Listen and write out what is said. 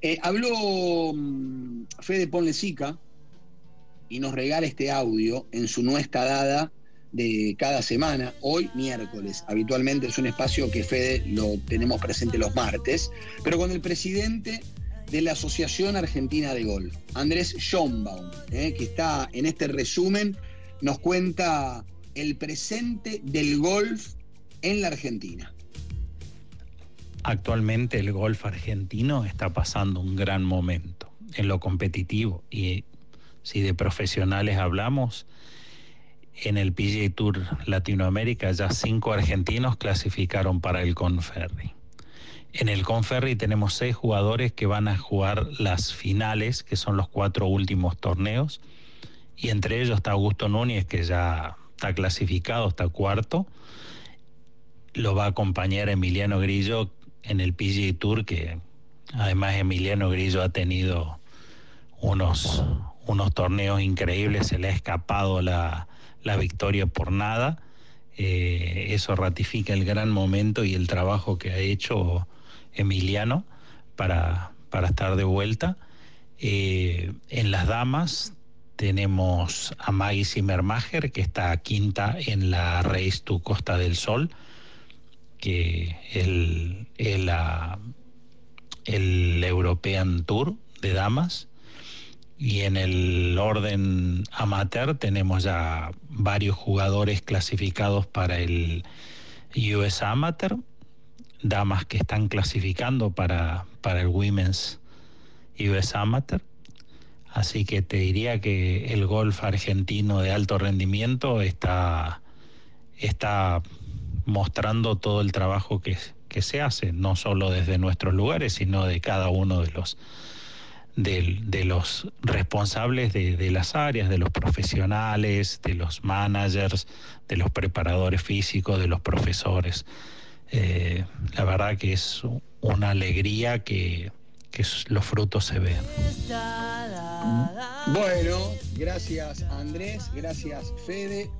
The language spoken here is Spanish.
Eh, habló mm, Fede Ponlecica y nos regala este audio en su no está dada de cada semana, hoy miércoles. Habitualmente es un espacio que Fede lo tenemos presente los martes, pero con el presidente de la Asociación Argentina de Golf, Andrés Schombaum, eh, que está en este resumen, nos cuenta el presente del golf en la Argentina. Actualmente el golf argentino está pasando un gran momento en lo competitivo y si de profesionales hablamos, en el PGA Tour Latinoamérica ya cinco argentinos clasificaron para el Conferri. En el Conferri tenemos seis jugadores que van a jugar las finales, que son los cuatro últimos torneos, y entre ellos está Augusto Núñez, que ya está clasificado, está cuarto. Lo va a acompañar Emiliano Grillo en el PGA Tour, que además Emiliano Grillo ha tenido unos, unos torneos increíbles, se le ha escapado la, la victoria por nada. Eh, eso ratifica el gran momento y el trabajo que ha hecho Emiliano para, para estar de vuelta. Eh, en las damas tenemos a Maggie Zimmermacher, que está quinta en la Race to Costa del Sol, que el, el, el European Tour de damas. Y en el orden amateur tenemos ya varios jugadores clasificados para el US Amateur, damas que están clasificando para, para el Women's US Amateur. Así que te diría que el golf argentino de alto rendimiento está, está mostrando todo el trabajo que, se hace, no solo desde nuestros lugares, sino de cada uno de los de, los responsables de, las áreas, de los profesionales, de los managers, de los preparadores físicos, de los profesores. Eh, la verdad que es una alegría que, que los frutos se ven. Bueno, gracias Andrés, gracias Fede.